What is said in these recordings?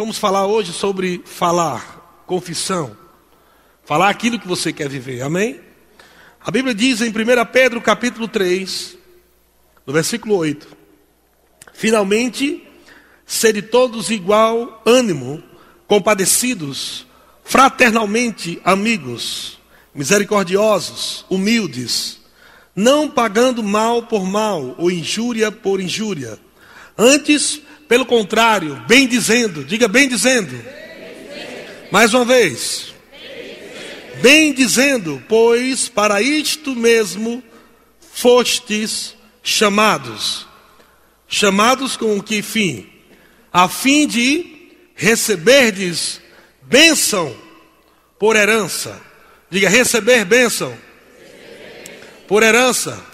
Vamos falar hoje sobre falar, confissão. Falar aquilo que você quer viver, amém? A Bíblia diz em 1 Pedro capítulo 3, no versículo 8: Finalmente, sede todos igual ânimo, compadecidos, fraternalmente amigos, misericordiosos, humildes, não pagando mal por mal ou injúria por injúria. Antes, pelo contrário, bem dizendo, diga bem dizendo. Mais uma vez. Bem dizendo, pois para isto mesmo fostes chamados. Chamados com que fim? A fim de receberdes bênção por herança. Diga receber bênção por herança.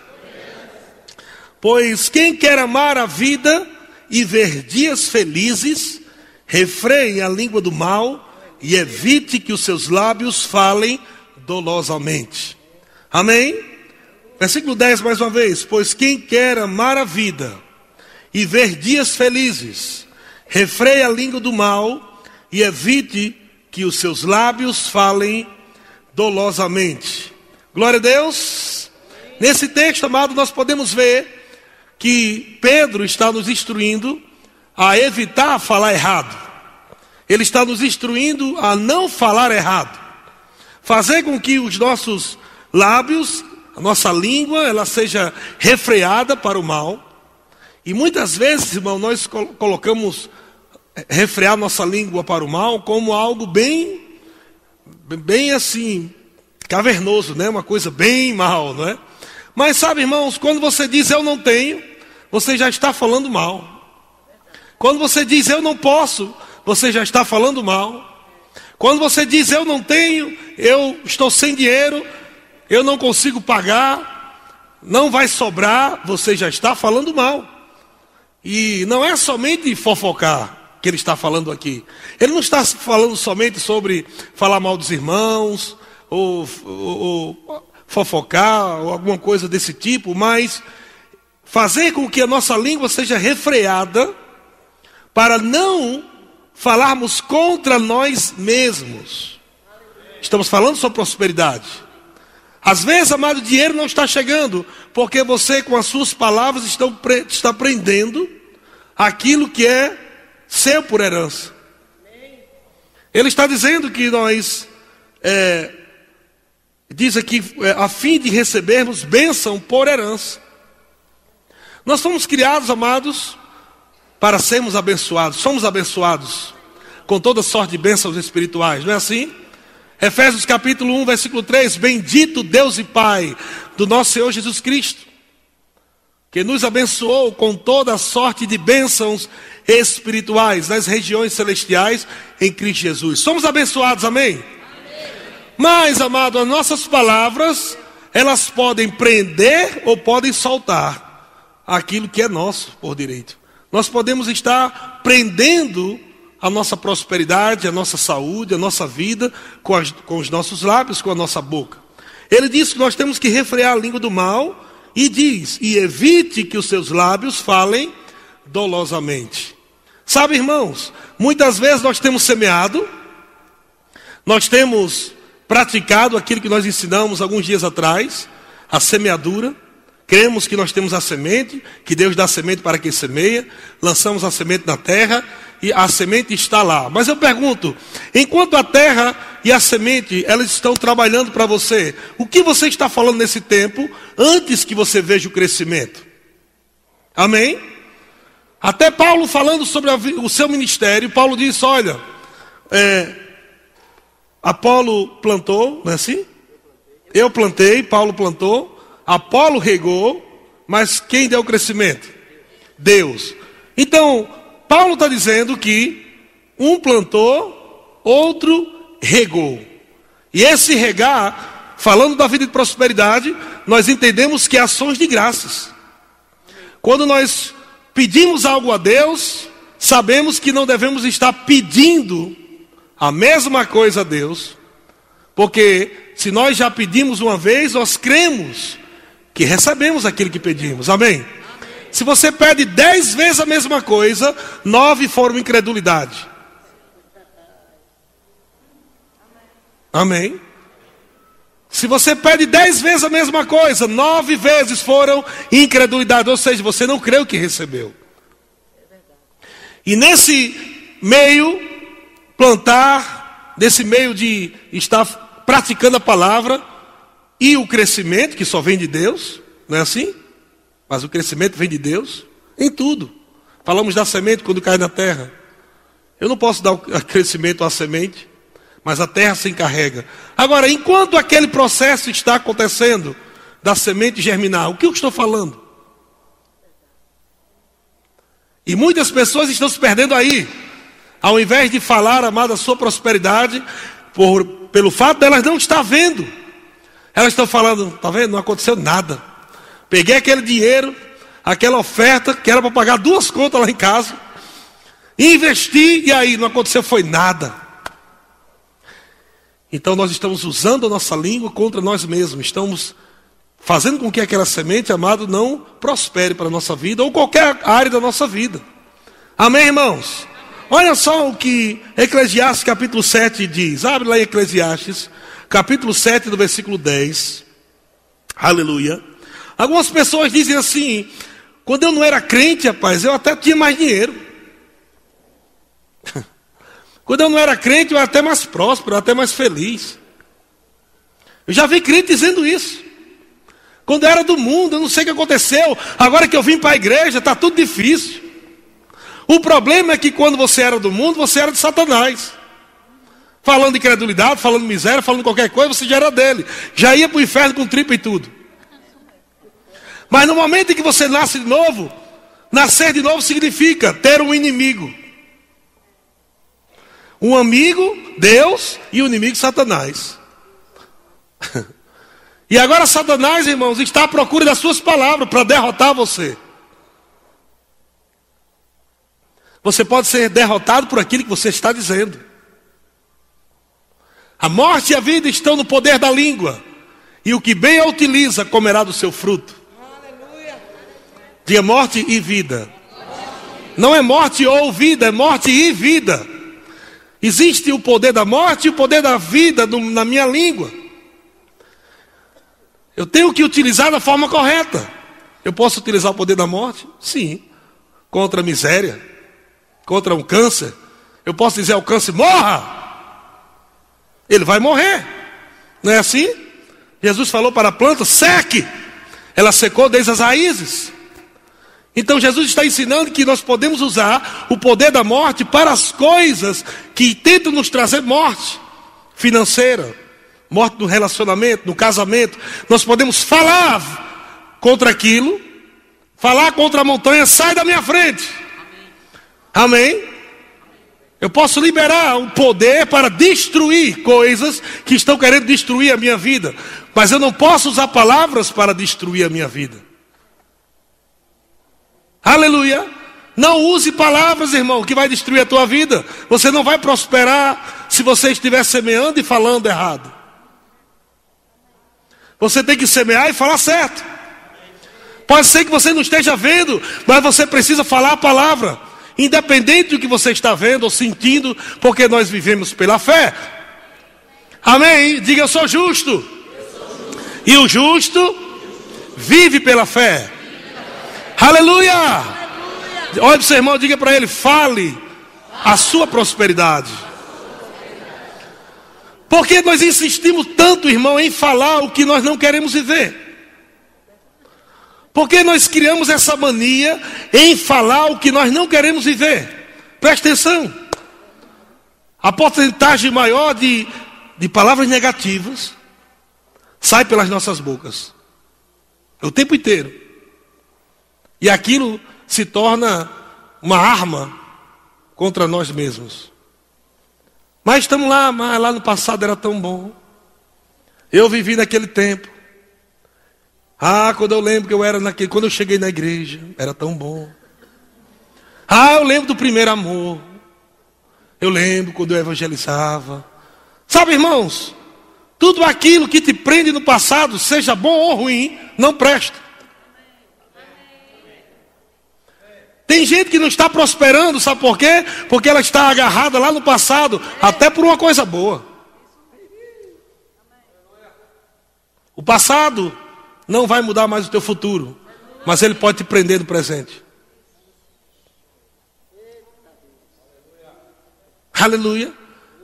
Pois quem quer amar a vida e ver dias felizes, refreie a língua do mal e evite que os seus lábios falem dolosamente. Amém? Versículo 10 mais uma vez: Pois quem quer amar a vida e ver dias felizes, refreie a língua do mal e evite que os seus lábios falem dolosamente. Glória a Deus. Nesse texto, amado, nós podemos ver que Pedro está nos instruindo a evitar falar errado. Ele está nos instruindo a não falar errado. Fazer com que os nossos lábios, a nossa língua, ela seja refreada para o mal. E muitas vezes, irmão, nós colocamos eh, refrear nossa língua para o mal como algo bem, bem assim, cavernoso, né? Uma coisa bem mal, não é? Mas sabe, irmãos, quando você diz eu não tenho, você já está falando mal. Quando você diz eu não posso, você já está falando mal. Quando você diz eu não tenho, eu estou sem dinheiro, eu não consigo pagar, não vai sobrar, você já está falando mal. E não é somente fofocar que ele está falando aqui. Ele não está falando somente sobre falar mal dos irmãos, ou, ou, ou fofocar, ou alguma coisa desse tipo, mas fazer com que a nossa língua seja refreada para não falarmos contra nós mesmos. Estamos falando sobre prosperidade. Às vezes, amado, o dinheiro não está chegando, porque você, com as suas palavras, está prendendo aquilo que é seu por herança. Ele está dizendo que nós é, diz aqui, é, a fim de recebermos bênção por herança. Nós fomos criados, amados, para sermos abençoados. Somos abençoados com toda sorte de bênçãos espirituais, não é assim? Efésios capítulo 1, versículo 3: Bendito Deus e Pai do nosso Senhor Jesus Cristo, que nos abençoou com toda sorte de bênçãos espirituais nas regiões celestiais em Cristo Jesus. Somos abençoados, amém? Mas, amado, as nossas palavras, elas podem prender ou podem soltar aquilo que é nosso por direito. Nós podemos estar prendendo a nossa prosperidade, a nossa saúde, a nossa vida com, as, com os nossos lábios, com a nossa boca. Ele diz que nós temos que refrear a língua do mal e diz: e evite que os seus lábios falem dolosamente. Sabe, irmãos, muitas vezes nós temos semeado, nós temos praticado aquilo que nós ensinamos alguns dias atrás, a semeadura. Cremos que nós temos a semente, que Deus dá a semente para quem semeia, lançamos a semente na terra e a semente está lá. Mas eu pergunto, enquanto a terra e a semente elas estão trabalhando para você, o que você está falando nesse tempo antes que você veja o crescimento? Amém? Até Paulo falando sobre o seu ministério, Paulo disse: olha, é, Apolo plantou, não é assim? Eu plantei, Paulo plantou, Apolo regou, mas quem deu o crescimento? Deus. Então, Paulo está dizendo que um plantou, outro regou. E esse regar, falando da vida de prosperidade, nós entendemos que é ações de graças. Quando nós pedimos algo a Deus, sabemos que não devemos estar pedindo a mesma coisa a Deus, porque se nós já pedimos uma vez, nós cremos que recebemos aquilo que pedimos. Amém? Amém. Se você pede dez vezes a mesma coisa, nove foram incredulidade. Amém. Se você pede dez vezes a mesma coisa, nove vezes foram incredulidade, ou seja, você não creu que recebeu. É e nesse meio, plantar, nesse meio de estar praticando a palavra e o crescimento, que só vem de Deus, não é assim? Mas o crescimento vem de Deus em tudo. Falamos da semente quando cai na terra. Eu não posso dar o crescimento à semente, mas a terra se encarrega. Agora, enquanto aquele processo está acontecendo, da semente germinar, o que eu estou falando? E muitas pessoas estão se perdendo aí. Ao invés de falar, amada, a sua prosperidade, por, pelo fato delas não estar vendo. Elas estão falando, está vendo? Não aconteceu nada. Peguei aquele dinheiro, aquela oferta, que era para pagar duas contas lá em casa, investi e aí não aconteceu foi nada. Então nós estamos usando a nossa língua contra nós mesmos, estamos fazendo com que aquela semente, amado, não prospere para a nossa vida ou qualquer área da nossa vida. Amém, irmãos? Olha só o que Eclesiastes capítulo 7 diz. Abre lá em Eclesiastes, capítulo 7, do versículo 10. Aleluia. Algumas pessoas dizem assim: quando eu não era crente, rapaz, eu até tinha mais dinheiro. quando eu não era crente, eu era até mais próspero, até mais feliz. Eu já vi crente dizendo isso. Quando eu era do mundo, eu não sei o que aconteceu. Agora que eu vim para a igreja, está tudo difícil. O problema é que quando você era do mundo, você era de Satanás. Falando de incredulidade, falando de miséria, falando qualquer coisa, você já era dele. Já ia para o inferno com tripa e tudo. Mas no momento em que você nasce de novo, nascer de novo significa ter um inimigo. Um amigo, Deus, e o um inimigo, Satanás. e agora Satanás, irmãos, está à procura das suas palavras para derrotar você. Você pode ser derrotado por aquilo que você está dizendo. A morte e a vida estão no poder da língua. E o que bem a utiliza comerá do seu fruto. Diga morte e vida. Não é morte ou vida, é morte e vida. Existe o poder da morte e o poder da vida na minha língua. Eu tenho que utilizar da forma correta. Eu posso utilizar o poder da morte? Sim. Contra a miséria contra um câncer, eu posso dizer ao câncer: morra! Ele vai morrer. Não é assim? Jesus falou para a planta: seque. Ela secou desde as raízes. Então Jesus está ensinando que nós podemos usar o poder da morte para as coisas que tentam nos trazer morte financeira, morte no relacionamento, no casamento. Nós podemos falar contra aquilo, falar contra a montanha, sai da minha frente. Amém? Eu posso liberar o poder para destruir coisas que estão querendo destruir a minha vida, mas eu não posso usar palavras para destruir a minha vida. Aleluia! Não use palavras, irmão, que vai destruir a tua vida. Você não vai prosperar se você estiver semeando e falando errado. Você tem que semear e falar certo. Pode ser que você não esteja vendo, mas você precisa falar a palavra independente do que você está vendo ou sentindo, porque nós vivemos pela fé. Amém? Diga eu sou justo. E o justo vive pela fé. Aleluia! Olha para o seu irmão, diga para ele: fale a sua prosperidade. Porque nós insistimos tanto, irmão, em falar o que nós não queremos viver. Porque nós criamos essa mania em falar o que nós não queremos viver. Presta atenção. A porcentagem maior de, de palavras negativas sai pelas nossas bocas. O tempo inteiro. E aquilo se torna uma arma contra nós mesmos. Mas estamos lá, mas lá no passado era tão bom. Eu vivi naquele tempo. Ah, quando eu lembro que eu era naquele, quando eu cheguei na igreja, era tão bom. Ah, eu lembro do primeiro amor. Eu lembro quando eu evangelizava. Sabe, irmãos, tudo aquilo que te prende no passado, seja bom ou ruim, não presta. Tem gente que não está prosperando, sabe por quê? Porque ela está agarrada lá no passado, até por uma coisa boa. O passado não vai mudar mais o teu futuro, mas ele pode te prender no presente. Aleluia.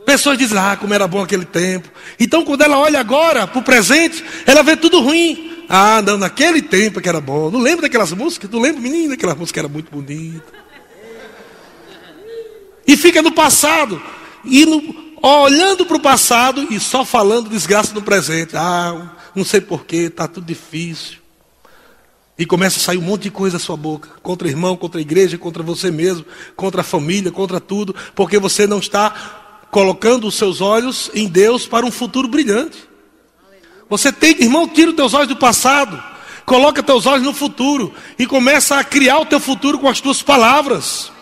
Pessoas dizem, ah, como era bom aquele tempo. Então, quando ela olha agora para o presente, ela vê tudo ruim. Ah, não, naquele tempo que era bom. Não lembra daquelas músicas? Não lembro, menina, aquela música era muito bonita. E fica no passado. E no, olhando para o passado e só falando desgraça no presente. Ah, não sei porquê, está tudo difícil. E começa a sair um monte de coisa da sua boca. Contra o irmão, contra a igreja, contra você mesmo, contra a família, contra tudo. Porque você não está colocando os seus olhos em Deus para um futuro brilhante. Você tem, irmão, tira os teus olhos do passado. Coloca teus olhos no futuro. E começa a criar o teu futuro com as tuas palavras.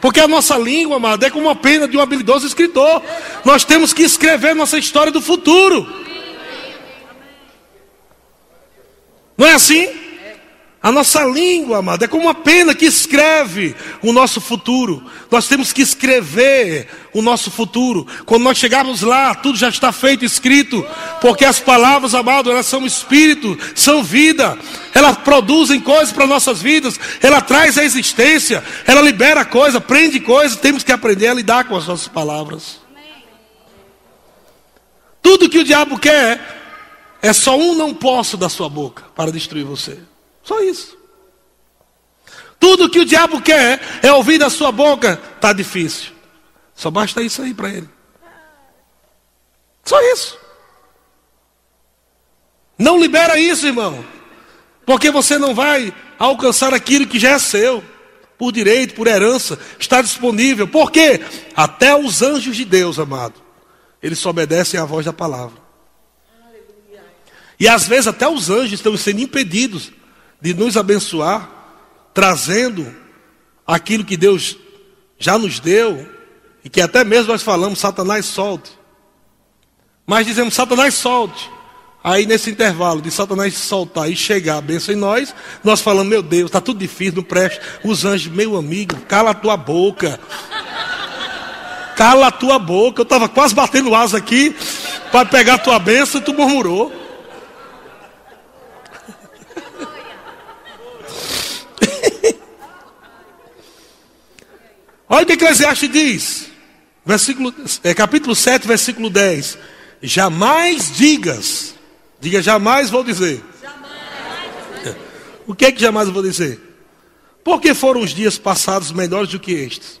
Porque a nossa língua, amado, é como a pena de um habilidoso escritor. Nós temos que escrever nossa história do futuro. Não é assim? A nossa língua, amado, é como uma pena que escreve o nosso futuro. Nós temos que escrever o nosso futuro. Quando nós chegarmos lá, tudo já está feito, escrito. Porque as palavras, amado, elas são espírito, são vida. Elas produzem coisas para nossas vidas. Ela traz a existência. Ela libera coisa, prende coisa. Temos que aprender a lidar com as nossas palavras. Tudo que o diabo quer é só um não posso da sua boca para destruir você. Só isso. Tudo que o diabo quer é ouvir da sua boca, está difícil. Só basta isso aí para ele. Só isso. Não libera isso, irmão. Porque você não vai alcançar aquilo que já é seu. Por direito, por herança, está disponível. Por quê? Até os anjos de Deus, amado, eles obedecem à voz da palavra. E às vezes até os anjos estão sendo impedidos de nos abençoar, trazendo aquilo que Deus já nos deu, e que até mesmo nós falamos, Satanás solte. Mas dizemos, Satanás solte. Aí nesse intervalo de Satanás soltar e chegar a bênção em nós, nós falamos, meu Deus, está tudo difícil, não preste. Os anjos, meu amigo, cala a tua boca. Cala a tua boca. Eu estava quase batendo asa aqui para pegar a tua bênção e tu murmurou. Olha o que Eclesiastes diz. Versículo, é, capítulo 7, versículo 10. Jamais digas. Diga, jamais vou dizer. Jamais. O que é que jamais vou dizer? Porque foram os dias passados melhores do que estes?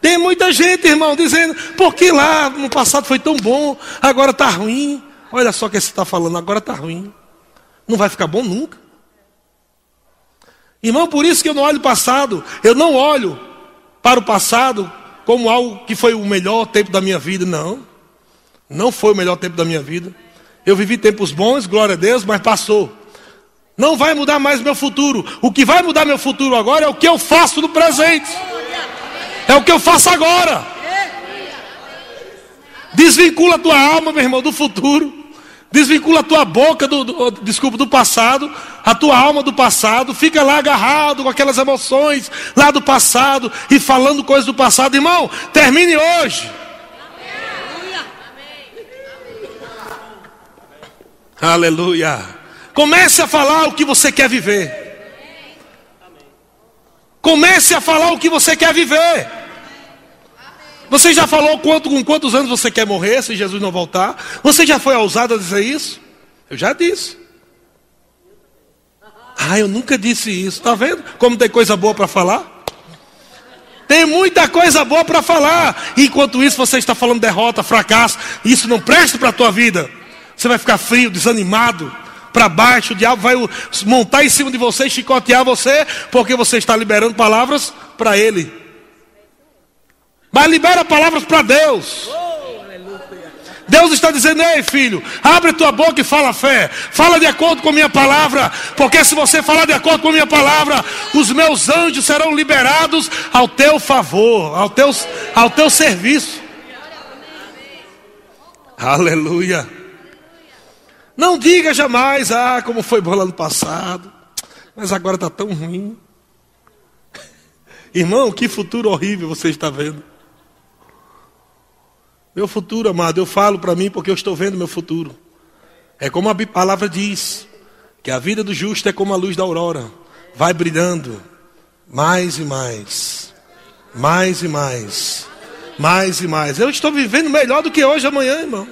Tem muita gente, irmão, dizendo, porque lá no passado foi tão bom, agora está ruim. Olha só o que você está falando, agora está ruim. Não vai ficar bom nunca. Irmão, por isso que eu não olho o passado. Eu não olho para o passado como algo que foi o melhor tempo da minha vida. Não. Não foi o melhor tempo da minha vida. Eu vivi tempos bons, glória a Deus, mas passou. Não vai mudar mais meu futuro. O que vai mudar meu futuro agora é o que eu faço no presente. É o que eu faço agora. Desvincula a tua alma, meu irmão, do futuro. Desvincula a tua boca do, do, desculpa, do passado, a tua alma do passado, fica lá agarrado com aquelas emoções lá do passado e falando coisas do passado. Irmão, termine hoje. Aleluia. Comece a falar o que você quer viver. Comece a falar o que você quer viver. Você já falou quanto, com quantos anos você quer morrer se Jesus não voltar? Você já foi ousado a dizer isso? Eu já disse. Ah, eu nunca disse isso. Está vendo como tem coisa boa para falar? Tem muita coisa boa para falar. Enquanto isso você está falando derrota, fracasso. Isso não presta para a tua vida. Você vai ficar frio, desanimado, para baixo. O diabo vai montar em cima de você chicotear você, porque você está liberando palavras para ele. Mas libera palavras para Deus. Deus está dizendo: Ei, filho, abre tua boca e fala fé. Fala de acordo com a minha palavra. Porque se você falar de acordo com a minha palavra, os meus anjos serão liberados ao teu favor, ao teu, ao teu serviço. Aleluia. Não diga jamais, ah, como foi bom lá no passado, mas agora está tão ruim. Irmão, que futuro horrível você está vendo. Meu futuro, amado, eu falo para mim porque eu estou vendo meu futuro. É como a palavra diz, que a vida do justo é como a luz da aurora, vai brilhando mais e mais, mais e mais, mais e mais. Eu estou vivendo melhor do que hoje, amanhã, irmão.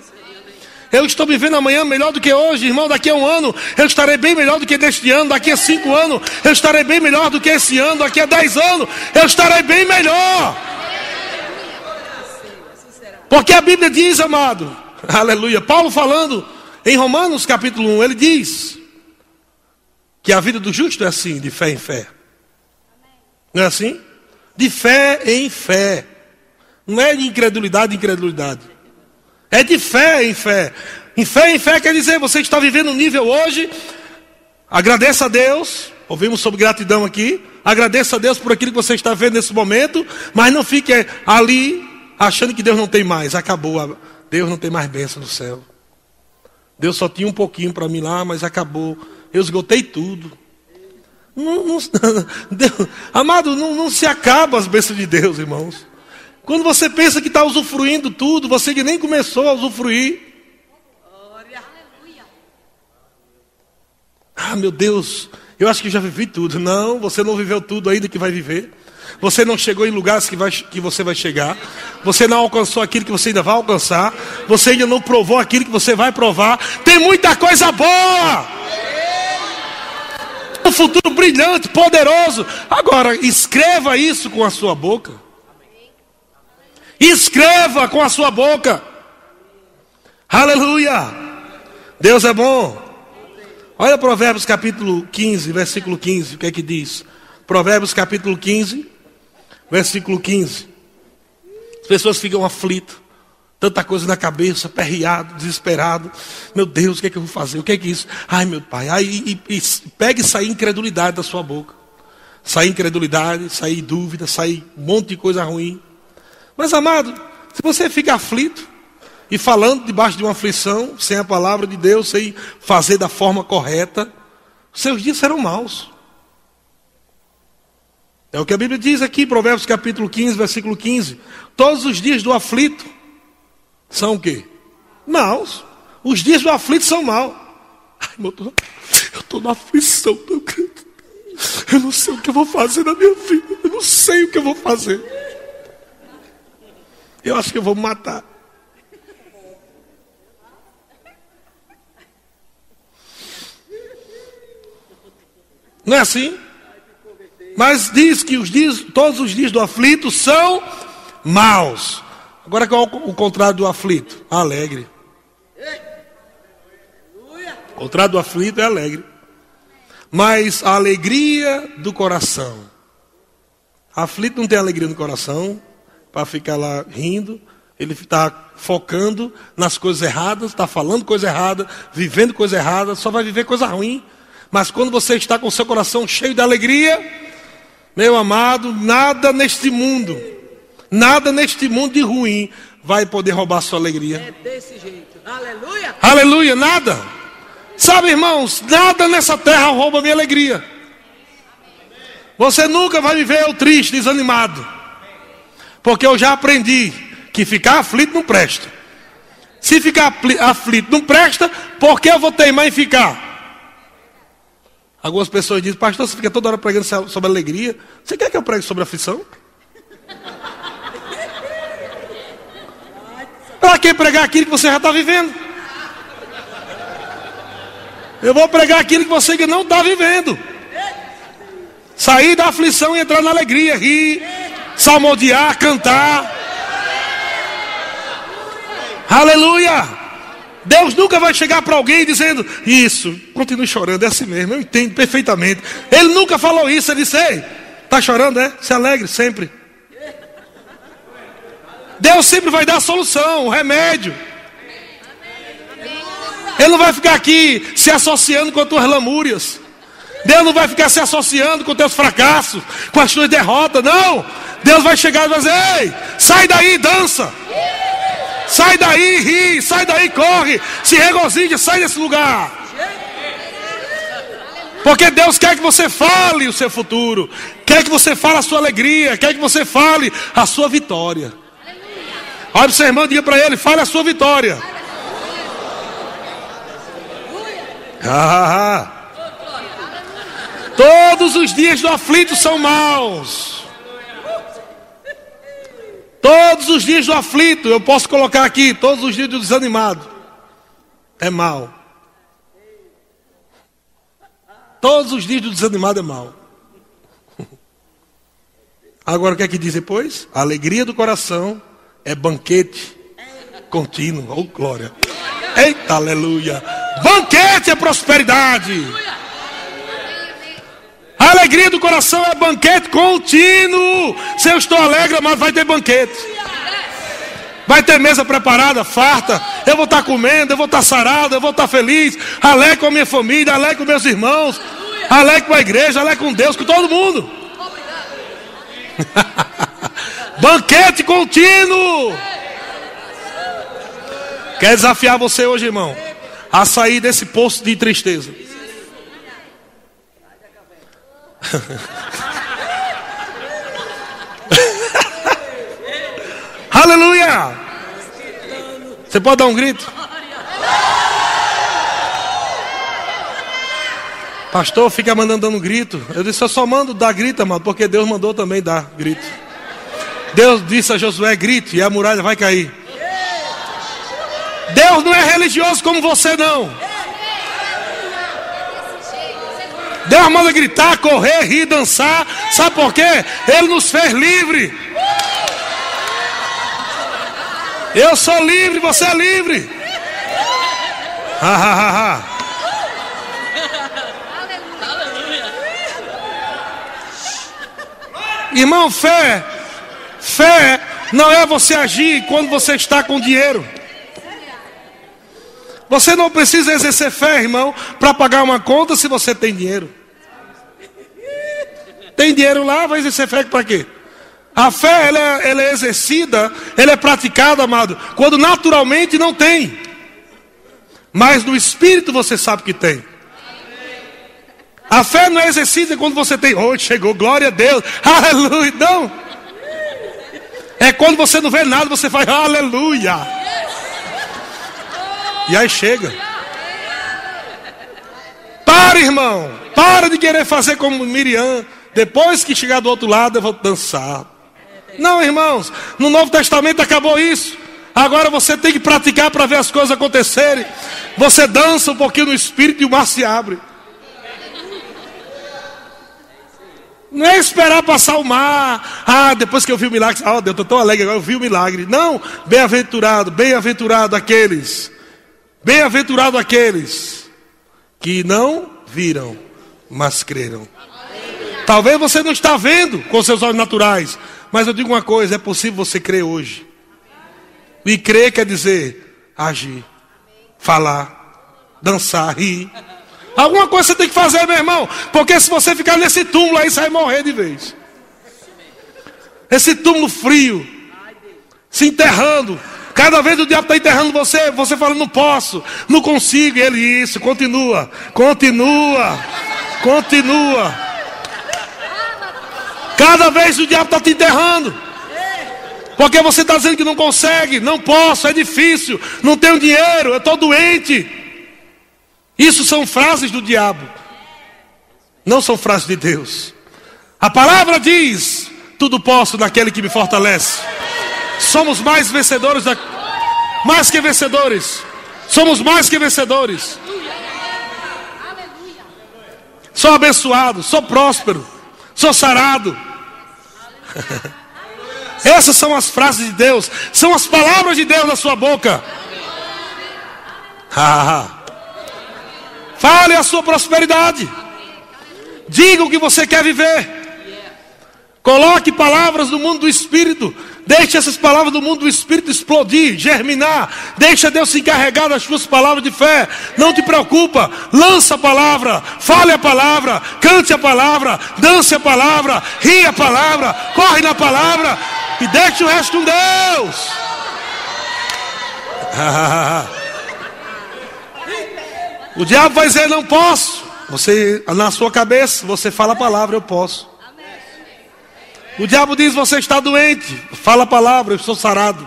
Eu estou vivendo amanhã melhor do que hoje, irmão. Daqui a um ano eu estarei bem melhor do que neste ano. Daqui a cinco anos eu estarei bem melhor do que esse ano. Daqui a dez anos eu estarei bem melhor. Porque a Bíblia diz, amado, aleluia. Paulo falando em Romanos capítulo 1, ele diz que a vida do justo é assim, de fé em fé. Não é assim? De fé em fé. Não é de incredulidade em incredulidade. É de fé em fé. Em fé em fé quer dizer, você está vivendo um nível hoje, agradeça a Deus, ouvimos sobre gratidão aqui, agradeça a Deus por aquilo que você está vendo nesse momento, mas não fique ali achando que Deus não tem mais, acabou, Deus não tem mais bênção no céu. Deus só tinha um pouquinho para mim lá, mas acabou. Eu esgotei tudo. Não, não, Deus, amado, não, não se acaba as bênçãos de Deus, irmãos. Quando você pensa que está usufruindo tudo, você que nem começou a usufruir. Ah, meu Deus, eu acho que já vivi tudo. Não, você não viveu tudo ainda que vai viver. Você não chegou em lugares que, vai, que você vai chegar. Você não alcançou aquilo que você ainda vai alcançar. Você ainda não provou aquilo que você vai provar. Tem muita coisa boa. Um futuro brilhante, poderoso. Agora, escreva isso com a sua boca. Escreva com a sua boca. Aleluia. Deus é bom. Olha Provérbios capítulo 15, versículo 15, o que é que diz? Provérbios capítulo 15, versículo 15. As pessoas ficam aflitas, tanta coisa na cabeça, perreado, desesperado. Meu Deus, o que é que eu vou fazer? O que é que é isso? Ai, meu pai. Aí e, e, pega e sai incredulidade da sua boca. Sai incredulidade, sai dúvida, sai um monte de coisa ruim. Mas, amado, se você fica aflito e falando debaixo de uma aflição, sem a palavra de Deus, sem fazer da forma correta, seus dias serão maus. É o que a Bíblia diz aqui, Provérbios capítulo 15, versículo 15. Todos os dias do aflito são o quê? Maus. Os dias do aflito são maus. Ai, meu Deus, eu estou na aflição, meu querido. Eu não sei o que eu vou fazer na minha vida. Eu não sei o que eu vou fazer. Eu acho que eu vou me matar. Não é assim? Mas diz que os dias, todos os dias do aflito são maus. Agora qual é o contrário do aflito? Alegre. O contrário do aflito é alegre. Mas a alegria do coração. Aflito não tem alegria no coração, para ficar lá rindo. Ele está focando nas coisas erradas, está falando coisa errada, vivendo coisa errada, só vai viver coisa ruim. Mas quando você está com o seu coração cheio de alegria, meu amado, nada neste mundo, nada neste mundo de ruim vai poder roubar sua alegria. É desse jeito. Aleluia. Aleluia, nada. Sabe, irmãos, nada nessa terra rouba minha alegria. Você nunca vai viver o triste, desanimado. Porque eu já aprendi que ficar aflito não presta. Se ficar aflito não presta, por que eu vou teimar em ficar? Algumas pessoas dizem, pastor, você fica toda hora pregando sobre alegria. Você quer que eu pregue sobre aflição? Para que pregar aquilo que você já está vivendo? Eu vou pregar aquilo que você não está vivendo. Sair da aflição e entrar na alegria, rir salmodiar, cantar. Aleluia! Deus nunca vai chegar para alguém dizendo isso, continue chorando, é assim mesmo, eu entendo perfeitamente. Ele nunca falou isso, ele disse: Ei, está chorando, é? Se alegre sempre. Deus sempre vai dar a solução, o remédio. Ele não vai ficar aqui se associando com as tuas lamúrias. Deus não vai ficar se associando com teus fracassos, com as tuas derrotas, não. Deus vai chegar e vai dizer: Ei, sai daí, dança. Sai daí, ri, sai daí, corre, se regozije, sai desse lugar. Porque Deus quer que você fale o seu futuro, quer que você fale a sua alegria, quer que você fale a sua vitória. Olha para o seu irmão e diga para ele: fale a sua vitória. Ah, todos os dias do aflito são maus. Todos os dias do aflito, eu posso colocar aqui, todos os dias do desanimado. É mal. Todos os dias do desanimado é mal. Agora o que é que diz depois? A alegria do coração é banquete contínuo. Oh, glória. Eita, aleluia. Banquete é prosperidade. A alegria do coração é banquete contínuo. Se eu estou alegre, mas vai ter banquete. Vai ter mesa preparada, farta. Eu vou estar comendo, eu vou estar sarado, eu vou estar feliz. Alegre com a minha família, alegre com meus irmãos. Alegre com a igreja, alegre com Deus, com todo mundo. banquete contínuo. Quer desafiar você hoje, irmão, a sair desse poço de tristeza. Aleluia! Você pode dar um grito? Pastor, fica mandando dando grito. Eu disse, eu só mando dar grito, amado, porque Deus mandou também dar grito. Deus disse a Josué, grite, e a muralha vai cair. Deus não é religioso como você não. Deus manda gritar, correr, rir, dançar. Sabe por quê? Ele nos fez livre. Eu sou livre, você é livre. Ha, ha, ha, ha. Irmão, fé, fé não é você agir quando você está com dinheiro. Você não precisa exercer fé, irmão, para pagar uma conta se você tem dinheiro. Tem dinheiro lá, vai exercer fé para quê? A fé, ela é, ela é exercida, ela é praticada, amado, quando naturalmente não tem. Mas no espírito você sabe que tem. A fé não é exercida quando você tem, oh, chegou, glória a Deus, aleluia. Não. É quando você não vê nada, você faz aleluia. E aí chega. Para, irmão. Para de querer fazer como Miriam. Depois que chegar do outro lado, eu vou dançar. Não, irmãos. No Novo Testamento acabou isso. Agora você tem que praticar para ver as coisas acontecerem. Você dança um pouquinho no espírito e o mar se abre. Não é esperar passar o mar. Ah, depois que eu vi o milagre, ah, oh, Deus, estou tão alegre agora, eu vi o milagre. Não, bem-aventurado, bem-aventurado aqueles Bem-aventurado aqueles que não viram, mas creram. Talvez você não está vendo com seus olhos naturais, mas eu digo uma coisa: é possível você crer hoje. E crer quer dizer agir, falar, dançar, rir. Alguma coisa você tem que fazer, meu irmão, porque se você ficar nesse túmulo aí, você vai morrer de vez. Esse túmulo frio, se enterrando, Cada vez o diabo está enterrando você, você fala, não posso, não consigo. E ele, isso, continua, continua, continua. Cada vez o diabo está te enterrando. Porque você está dizendo que não consegue, não posso, é difícil, não tenho dinheiro, eu estou doente. Isso são frases do diabo, não são frases de Deus. A palavra diz: tudo posso naquele que me fortalece. Somos mais vencedores, da... mais que vencedores. Somos mais que vencedores. Sou abençoado, sou próspero, sou sarado. Essas são as frases de Deus, são as palavras de Deus na sua boca. Fale a sua prosperidade. Diga o que você quer viver. Coloque palavras no mundo do espírito. Deixe essas palavras do mundo do Espírito explodir, germinar. Deixa Deus se encarregar das suas palavras de fé. Não te preocupa. Lança a palavra, fale a palavra, cante a palavra, dance a palavra, ri a palavra, corre na palavra e deixe o resto com Deus. o diabo vai dizer: Não posso. Você, na sua cabeça, você fala a palavra: Eu posso. O diabo diz: Você está doente. Fala a palavra, eu estou sarado.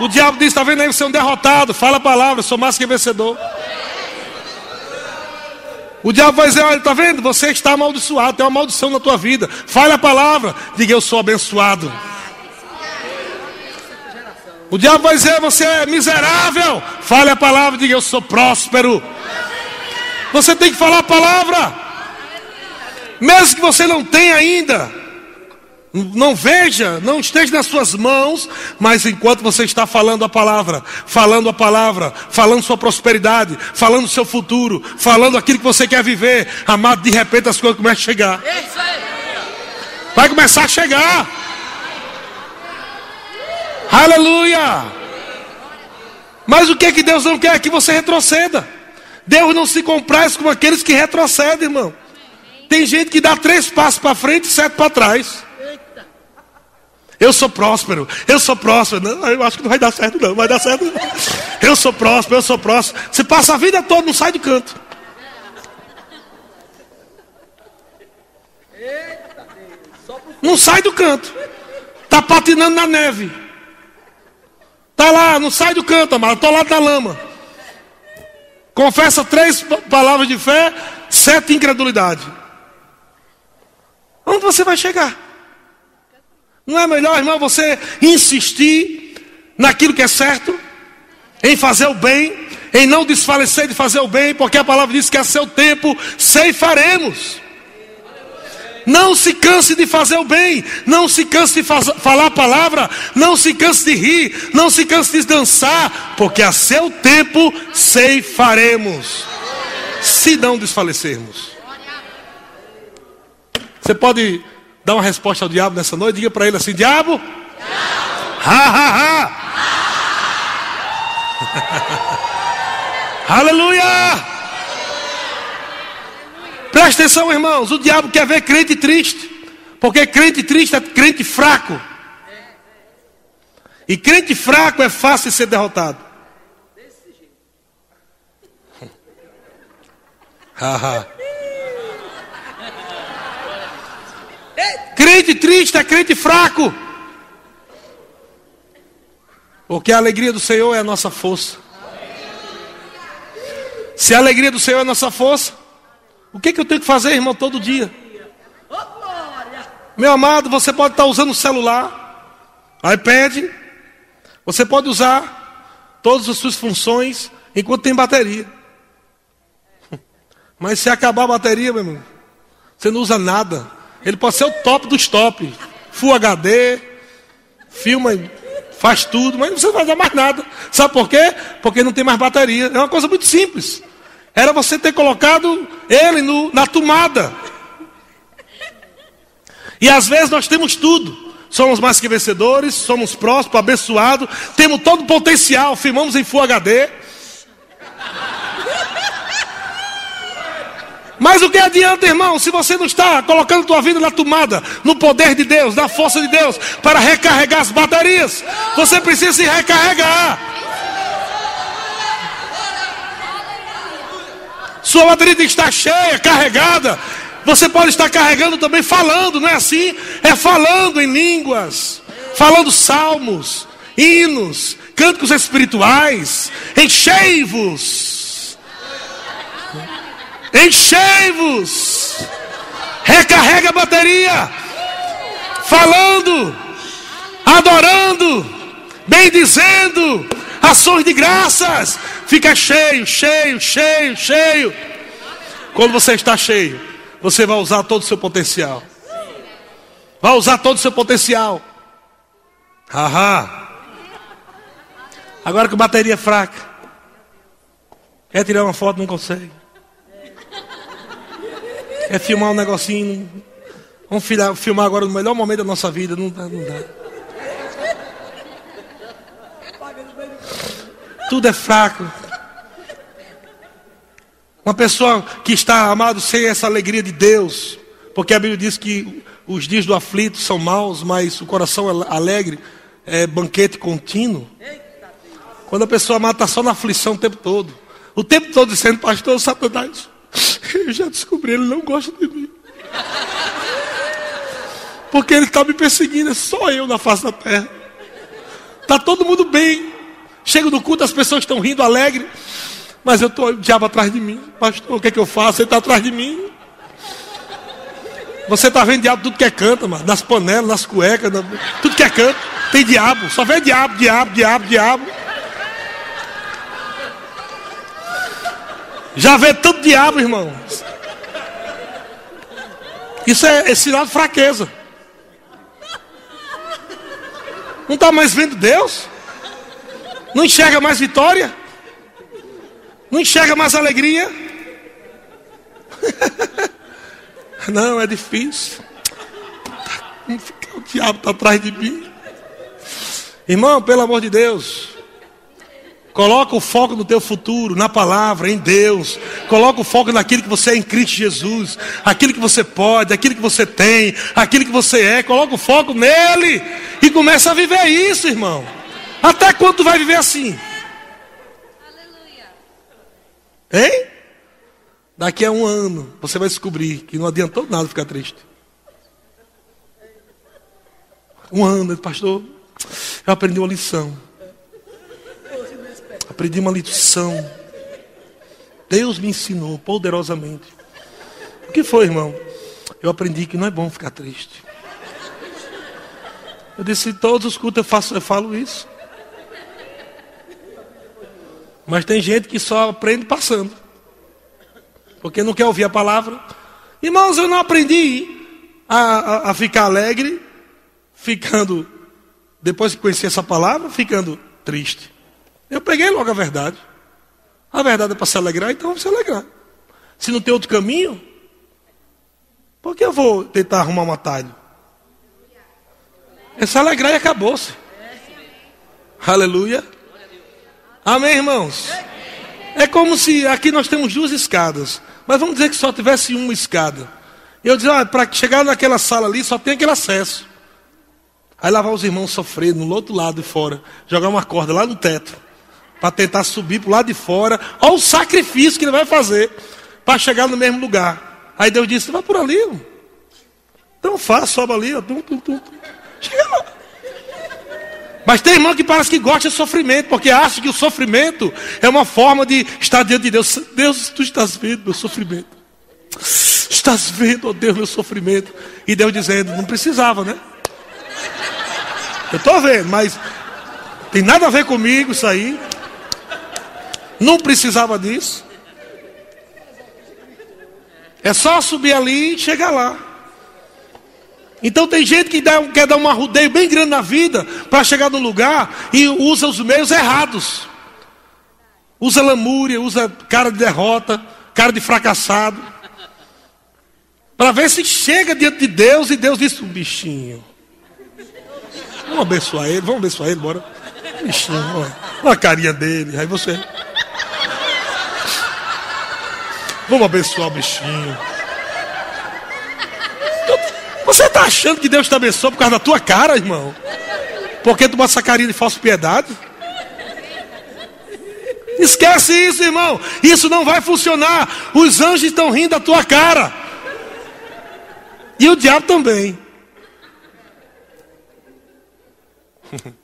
O diabo diz: está vendo aí, você é um derrotado. Fala a palavra, eu sou mais que vencedor. O diabo vai dizer: olha, está vendo? Você está amaldiçoado, tem uma maldição na tua vida. Fale a palavra, diga: eu sou abençoado. O diabo vai dizer: você é miserável. Fale a palavra, diga: eu sou próspero. Você tem que falar a palavra, mesmo que você não tenha ainda não veja, não esteja nas suas mãos, mas enquanto você está falando a palavra, falando a palavra, falando sua prosperidade, falando seu futuro, falando aquilo que você quer viver, amado, de repente as coisas começam a chegar. Vai começar a chegar. Aleluia! Mas o que é que Deus não quer? Que você retroceda. Deus não se compraz com aqueles que retrocedem, irmão. Tem gente que dá três passos para frente e sete para trás. Eu sou próspero, eu sou próspero. Não, eu acho que não vai dar certo, não. Vai dar certo. Não. Eu sou próspero, eu sou próspero. Você passa a vida toda, não sai do canto. Não sai do canto. Está patinando na neve. Está lá, não sai do canto, amado. Estou lá da lama. Confessa três palavras de fé, sete incredulidade. Onde você vai chegar? Não é melhor, irmão, você insistir naquilo que é certo, em fazer o bem, em não desfalecer de fazer o bem, porque a palavra diz que a seu tempo ceifaremos. Não se canse de fazer o bem, não se canse de falar a palavra, não se canse de rir, não se canse de dançar, porque a seu tempo ceifaremos, se não desfalecermos. Você pode Dá uma resposta ao diabo nessa noite. Diga para ele assim: Diabo, ha, ha, ha. Aleluia! Presta atenção, irmãos. O diabo quer ver crente triste. Porque crente triste é crente fraco. E crente fraco é fácil de ser derrotado. Haha. Crente triste é crente fraco. Porque a alegria do Senhor é a nossa força. Se a alegria do Senhor é a nossa força, o que, que eu tenho que fazer, irmão, todo dia? Meu amado, você pode estar usando o celular, iPad, você pode usar todas as suas funções enquanto tem bateria. Mas se acabar a bateria, meu irmão, você não usa nada. Ele pode ser o top dos top. Full HD, filma, faz tudo, mas não precisa fazer mais nada. Sabe por quê? Porque não tem mais bateria. É uma coisa muito simples. Era você ter colocado ele no, na tomada. E às vezes nós temos tudo. Somos mais que vencedores, somos próximos, abençoados, temos todo o potencial, filmamos em Full HD. Mas o que adianta, irmão, se você não está colocando tua vida na tomada, no poder de Deus, na força de Deus, para recarregar as baterias? Você precisa se recarregar. Sua bateria estar cheia, carregada. Você pode estar carregando também falando, não é assim? É falando em línguas, falando salmos, hinos, cânticos espirituais. Enchei-vos Enchei-vos. Recarrega a bateria. Falando, adorando, bendizendo, ações de graças. Fica cheio, cheio, cheio, cheio. Quando você está cheio, você vai usar todo o seu potencial. Vai usar todo o seu potencial. Haha. Agora com bateria fraca. Quer tirar uma foto, não consegue. É filmar um negocinho. Vamos filmar agora no melhor momento da nossa vida. Não dá, não dá. Tudo é fraco. Uma pessoa que está amado sem essa alegria de Deus, porque a Bíblia diz que os dias do aflito são maus, mas o coração alegre é banquete contínuo. Quando a pessoa está só na aflição o tempo todo, o tempo todo dizendo, pastor, Satanás, eu já descobri, ele não gosta de mim. Porque ele está me perseguindo, é só eu na face da terra. Tá todo mundo bem. Chego no culto, as pessoas estão rindo, alegre. Mas eu tô o diabo atrás de mim. Pastor, o que é que eu faço? Ele está atrás de mim. Você está vendo diabo tudo que é canto, mano. Nas panelas, nas cuecas, tudo que é canto. Tem diabo. Só vê diabo, diabo, diabo, diabo. Já vê tanto diabo, irmão. Isso é, é sinal de fraqueza. Não está mais vendo Deus? Não enxerga mais vitória? Não enxerga mais alegria? Não, é difícil. O diabo está atrás de mim. Irmão, pelo amor de Deus. Coloca o foco no teu futuro, na palavra, em Deus. Coloca o foco naquilo que você é em Cristo Jesus. Aquilo que você pode, aquilo que você tem, aquilo que você é. Coloca o foco nele. E começa a viver isso, irmão. Até quando tu vai viver assim? Aleluia. Hein? Daqui a um ano, você vai descobrir que não adiantou nada ficar triste. Um ano, pastor, eu aprendi uma lição. Aprendi uma lição. Deus me ensinou poderosamente. O que foi, irmão? Eu aprendi que não é bom ficar triste. Eu disse, todos os cultos eu, faço, eu falo isso. Mas tem gente que só aprende passando. Porque não quer ouvir a palavra. Irmãos, eu não aprendi a, a, a ficar alegre, ficando, depois que conheci essa palavra, ficando triste. Eu peguei logo a verdade. A verdade é para se alegrar, então vamos se alegrar. Se não tem outro caminho, por que eu vou tentar arrumar um atalho? É se alegrar e acabou-se. Aleluia. Amém, irmãos? É como se aqui nós temos duas escadas, mas vamos dizer que só tivesse uma escada. Eu dizia, ah, para chegar naquela sala ali só tem aquele acesso. Aí lá vai os irmãos sofrendo no outro lado de fora, jogar uma corda lá no teto para tentar subir para o lado de fora. Olha o sacrifício que ele vai fazer para chegar no mesmo lugar. Aí Deus disse: vai por ali. Então faz, sobe ali. Ó, tum, tum, tum. Chega lá. Mas tem irmão que parece que gosta de sofrimento, porque acha que o sofrimento é uma forma de estar diante de Deus. Deus, tu estás vendo meu sofrimento. Estás vendo, ó oh Deus, meu sofrimento. E Deus dizendo, não precisava, né? Eu estou vendo, mas tem nada a ver comigo isso aí. Não precisava disso. É só subir ali e chegar lá. Então tem gente que dá, quer dar um arrudeio bem grande na vida para chegar no lugar e usa os meios errados. Usa lamúria, usa cara de derrota, cara de fracassado. Para ver se chega diante de Deus e Deus diz: um bichinho. Vamos abençoar ele, vamos abençoar ele, bora. Bichinho, olha, a carinha dele. Aí você. Vamos abençoar o bichinho. Você está achando que Deus te abençoou por causa da tua cara, irmão? Porque tu essa carinha de falsa piedade? Esquece isso, irmão. Isso não vai funcionar. Os anjos estão rindo da tua cara. E o diabo também.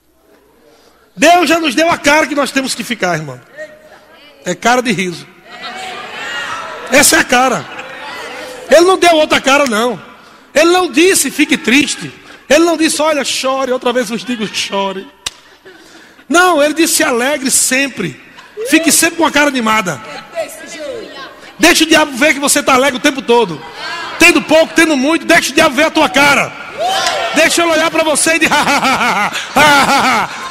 Deus já nos deu a cara que nós temos que ficar, irmão. É cara de riso. Essa é a cara. Ele não deu outra cara, não. Ele não disse fique triste. Ele não disse, olha, chore. Outra vez eu digo, chore. Não, ele disse alegre sempre. Fique sempre com a cara animada. Deixa o diabo ver que você está alegre o tempo todo. Tendo pouco, tendo muito, deixa o diabo ver a tua cara. Deixa ele olhar para você e dizer,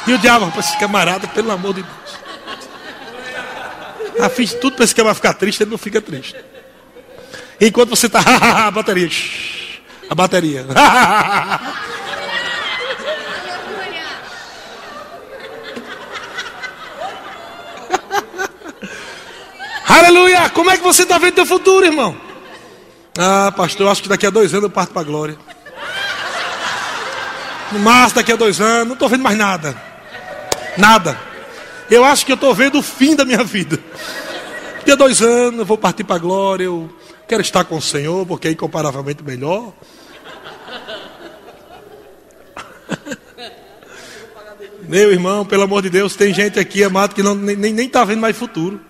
e o diabo, esse camarada, pelo amor de Deus. Ah, fiz tudo para esse cara ficar triste, ele não fica triste. Enquanto você está, a bateria, a bateria. Aleluia! Como é que você está vendo teu futuro, irmão? Ah, pastor, eu acho que daqui a dois anos eu parto para a glória. No máximo, daqui a dois anos, não estou vendo mais nada. Nada. Eu acho que eu estou vendo o fim da minha vida. Daqui dois anos eu vou partir para a glória. Eu quero estar com o Senhor, porque é incomparavelmente melhor. Meu irmão, pelo amor de Deus, tem gente aqui, amado, que não, nem está vendo mais futuro.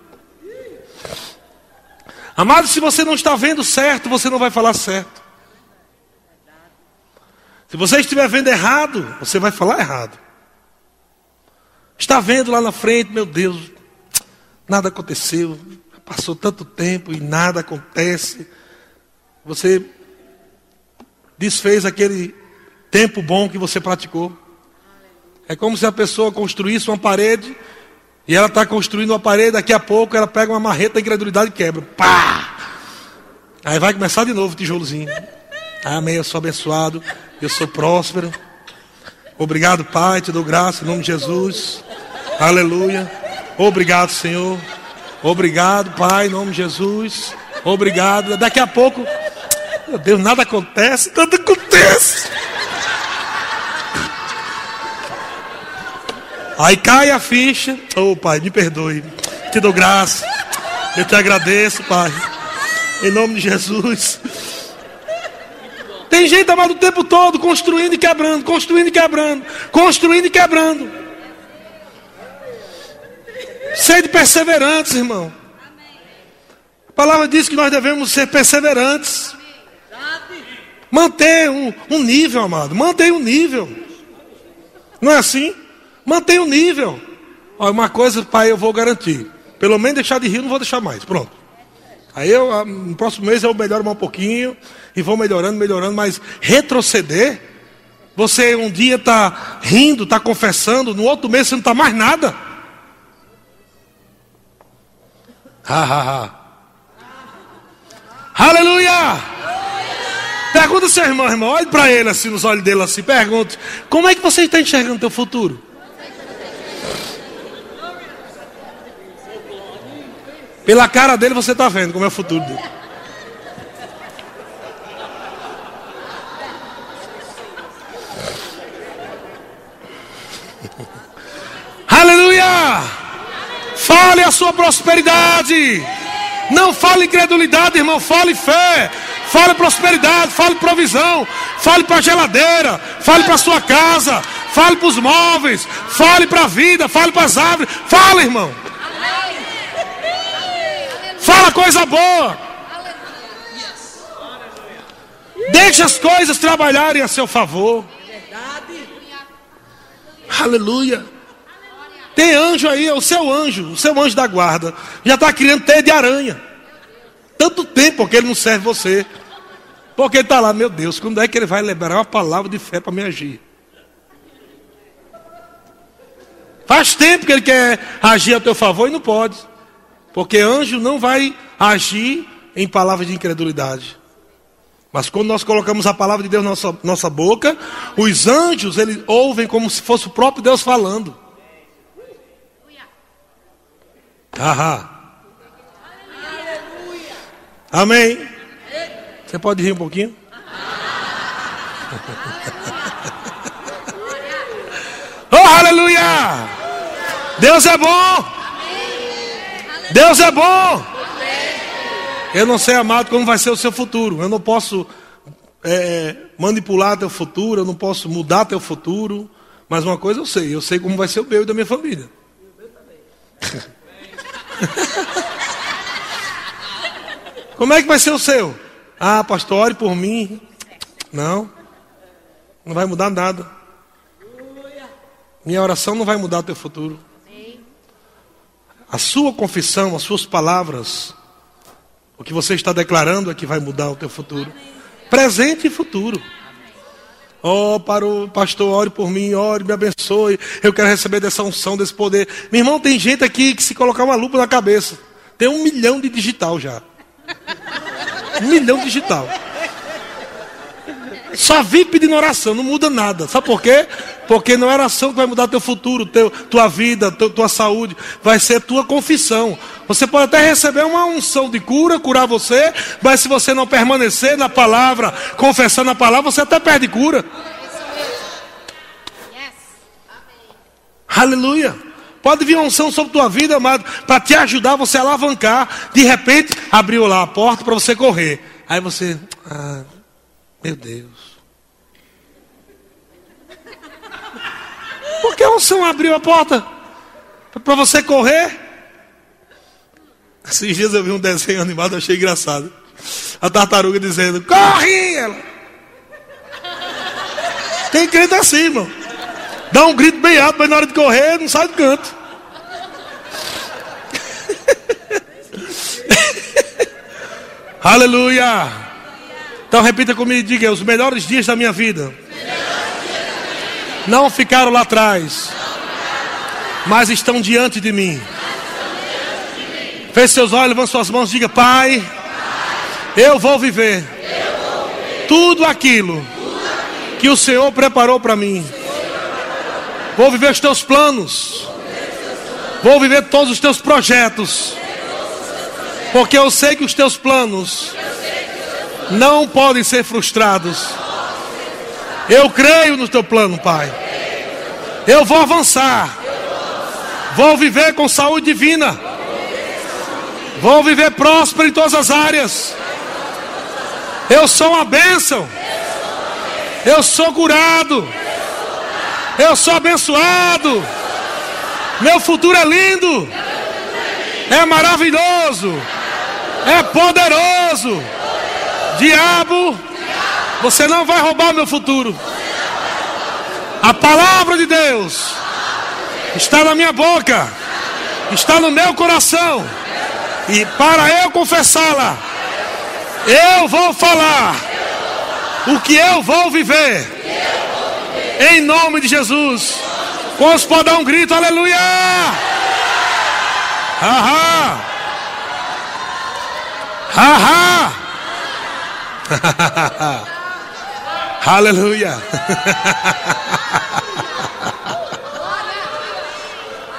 Amado, se você não está vendo certo, você não vai falar certo. Se você estiver vendo errado, você vai falar errado. Está vendo lá na frente, meu Deus, nada aconteceu, passou tanto tempo e nada acontece. Você desfez aquele tempo bom que você praticou. É como se a pessoa construísse uma parede e ela está construindo uma parede, daqui a pouco ela pega uma marreta da incredulidade e quebra. Pá! Aí vai começar de novo o tijolozinho. Amém, eu sou abençoado, eu sou próspero. Obrigado, Pai, te dou graça em nome de Jesus. Aleluia. Obrigado, Senhor. Obrigado, Pai, em nome de Jesus. Obrigado. Daqui a pouco, meu Deus, nada acontece, nada acontece. Aí cai a ficha. Oh, Pai, me perdoe. Te dou graça. Eu te agradeço, Pai. Em nome de Jesus. Tem gente amado o tempo todo construindo e quebrando, construindo e quebrando, construindo e quebrando. Sede perseverantes, irmão. A palavra diz que nós devemos ser perseverantes. Manter um, um nível, amado. Manter um nível. Não é assim? Mantenha o nível. Olha, uma coisa, pai, eu vou garantir. Pelo menos deixar de rir, não vou deixar mais. Pronto. Aí eu, ah, no próximo mês eu melhoro um pouquinho e vou melhorando, melhorando, mas retroceder, você um dia está rindo, está confessando, no outro mês você não está mais nada. Ha, ha, ha. Aleluia! Pergunta seu irmão, irmão, olhe para ele assim, nos olhos dele assim, pergunte, como é que você está enxergando o teu futuro? Pela cara dele você está vendo como é o futuro dele. Fale a sua prosperidade. Não fale incredulidade, irmão. Fale fé. Fale prosperidade. Fale provisão. Fale para a geladeira. Fale para a sua casa. Fale para os móveis. Fale para a vida. Fale para as árvores. Fale, irmão. Fala coisa boa. Deixe as coisas trabalharem a seu favor. Aleluia. Tem anjo aí, é o seu anjo, o seu anjo da guarda. Já está criando teia de aranha. Tanto tempo que ele não serve você. Porque ele está lá, meu Deus, quando é que ele vai liberar uma palavra de fé para me agir? Faz tempo que ele quer agir a teu favor e não pode. Porque anjo não vai agir em palavras de incredulidade. Mas quando nós colocamos a palavra de Deus na nossa, nossa boca, os anjos eles ouvem como se fosse o próprio Deus falando. Ahá. Amém. Você pode rir um pouquinho? oh, aleluia! Deus é bom! Deus é bom. Eu não sei, amado, como vai ser o seu futuro. Eu não posso é, manipular teu futuro, eu não posso mudar teu futuro. Mas uma coisa eu sei, eu sei como vai ser o meu e da minha família. como é que vai ser o seu? Ah, pastor, ore por mim. Não, não vai mudar nada. Minha oração não vai mudar teu futuro. A sua confissão, as suas palavras, o que você está declarando é que vai mudar o teu futuro. Presente e futuro. Oh, para o pastor, ore por mim, ore, me abençoe. Eu quero receber dessa unção, desse poder. Meu irmão, tem gente aqui que se colocar uma lupa na cabeça, tem um milhão de digital já. Um milhão de digital. Só vive pedindo oração, não muda nada. Sabe por quê? Porque não é oração que vai mudar teu futuro, teu, tua vida, teu, tua saúde. Vai ser tua confissão. Você pode até receber uma unção de cura, curar você, mas se você não permanecer na palavra, confessando a palavra, você até perde cura. Aleluia. Pode vir uma unção sobre tua vida, amado, para te ajudar você a alavancar. De repente, abriu lá a porta para você correr. Aí você, ah, meu Deus. que a unção abriu a porta para você correr? Esses dias eu vi um desenho animado, achei engraçado. A tartaruga dizendo: Corre! Ela. Tem crente assim, irmão. Dá um grito bem alto, mas na hora de correr não sai do canto. Aleluia! Então repita comigo e diga: os melhores dias da minha vida não ficaram lá atrás, mas estão diante de mim. Feche seus olhos, levante suas mãos, diga: Pai, eu vou viver tudo aquilo que o Senhor preparou para mim. Vou viver os teus planos. Vou viver todos os teus projetos. Porque eu sei que os teus planos não podem ser frustrados. Eu creio no teu plano, Pai. Eu vou avançar. Vou viver com saúde divina. Vou viver próspero em todas as áreas. Eu sou uma bênção. Eu sou curado. Eu sou abençoado. Meu futuro é lindo. É maravilhoso é poderoso. Diabo, você não vai roubar meu futuro. A palavra de Deus está na minha boca, está no meu coração. E para eu confessá-la, eu vou falar o que eu vou viver. Em nome de Jesus. Quantos podem dar um grito, aleluia! Aham! Ha ha! Aleluia!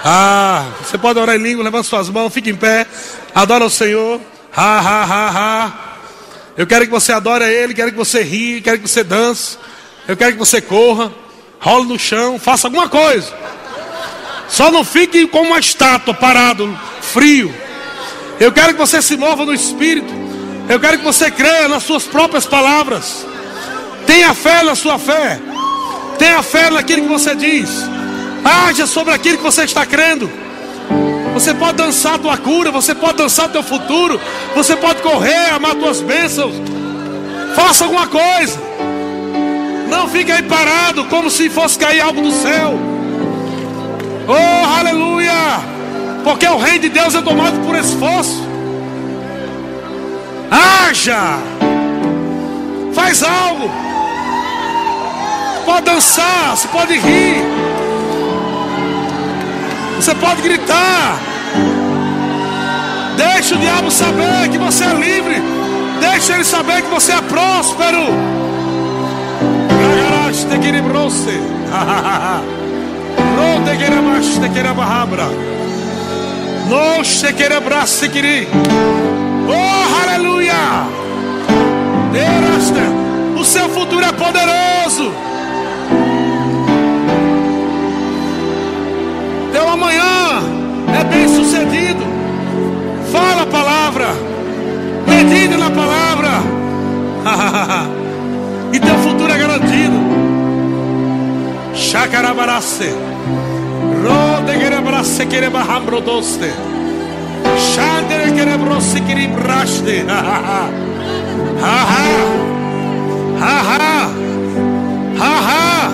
ah, você pode orar em língua, levanta suas mãos, fique em pé, adora o Senhor. Ha ha ha ha! Eu quero que você adore a Ele, quero que você rie, quero que você dance, eu quero que você corra, role no chão, faça alguma coisa. Só não fique como uma estátua parado, frio. Eu quero que você se mova no espírito. Eu quero que você creia nas suas próprias palavras. Tenha fé na sua fé. Tenha fé naquilo que você diz. Haja sobre aquilo que você está crendo. Você pode dançar a tua cura, você pode dançar o teu futuro, você pode correr, amar tuas bênçãos. Faça alguma coisa. Não fique aí parado como se fosse cair algo do céu. Oh, aleluia! Porque o reino de Deus é tomado por esforço. Haja! Faz algo. Pode dançar, você pode rir. Você pode gritar. Deixa o diabo saber que você é livre. Deixa ele saber que você é próspero. No shekerebrasse kiri. Oh, aleluia! O seu futuro é poderoso. Teu amanhã é bem sucedido. Fala a palavra. Medite na palavra. e teu futuro é garantido. Chacarabarace. Rode gerebrasse Ha ha ha. Ha ha. Ha ha.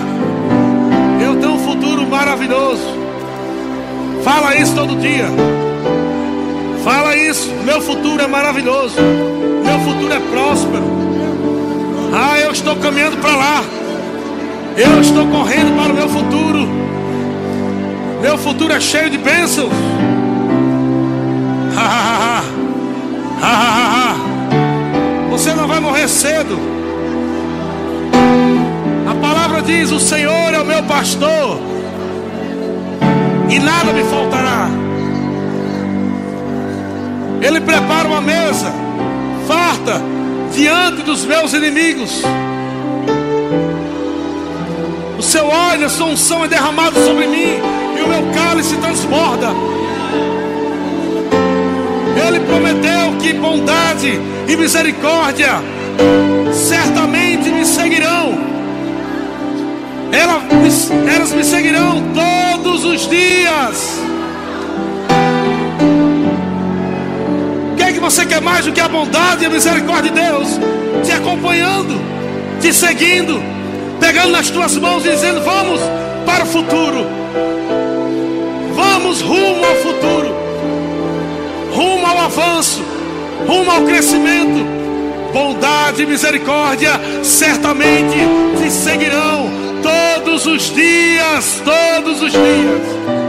Eu tenho um futuro maravilhoso. Fala isso todo dia. Fala isso. Meu futuro é maravilhoso. Meu futuro é próspero. Ah, eu estou caminhando para lá. Eu estou correndo para o meu futuro. Meu futuro é cheio de bênçãos. Você não vai morrer cedo. A palavra diz: O Senhor é o meu pastor, e nada me faltará. Ele prepara uma mesa farta diante dos meus inimigos. O seu óleo, a sua unção é derramado sobre mim e o meu cálice transborda. Ele prometeu que bondade e misericórdia certamente me seguirão. Elas, elas me seguirão todos os dias. O que é que você quer mais do que a bondade e a misericórdia de Deus? Te acompanhando, te seguindo, pegando nas tuas mãos e dizendo: Vamos para o futuro. Vamos rumo ao futuro, rumo ao avanço, rumo ao crescimento. Bondade e misericórdia certamente te seguirão todos os dias, todos os dias.